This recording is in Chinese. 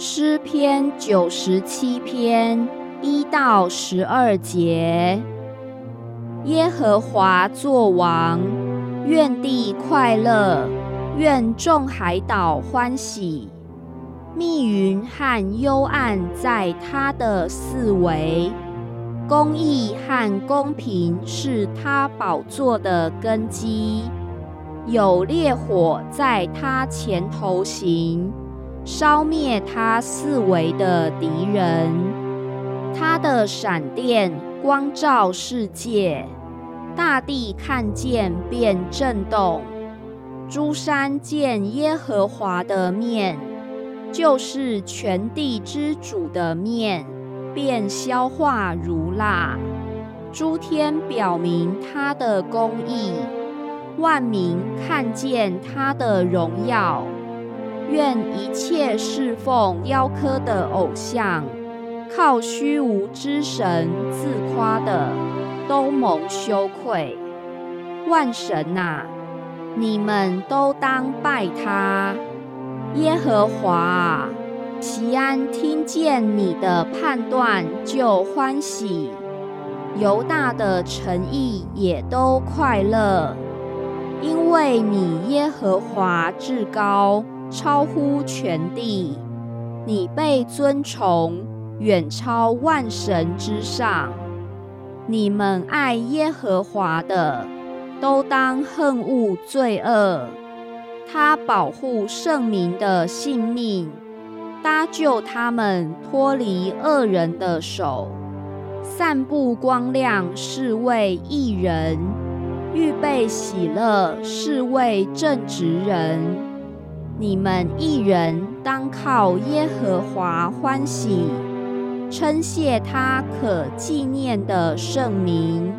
诗篇九十七篇一到十二节：耶和华作王，愿地快乐，愿众海岛欢喜。密云和幽暗在他的四围，公义和公平是他宝座的根基。有烈火在他前头行。烧灭他四围的敌人，他的闪电光照世界，大地看见便震动，诸山见耶和华的面，就是全地之主的面，便消化如蜡。诸天表明他的公义，万民看见他的荣耀。愿一切侍奉雕刻的偶像、靠虚无之神自夸的，都蒙羞愧。万神呐，你们都当拜他。耶和华啊，齐安听见你的判断就欢喜，犹大的诚意也都快乐，因为你耶和华至高。超乎全地，你被尊崇，远超万神之上。你们爱耶和华的，都当恨恶罪恶。他保护圣民的性命，搭救他们脱离恶人的手，散布光亮是为义人，预备喜乐是为正直人。你们一人当靠耶和华欢喜，称谢他可纪念的圣名。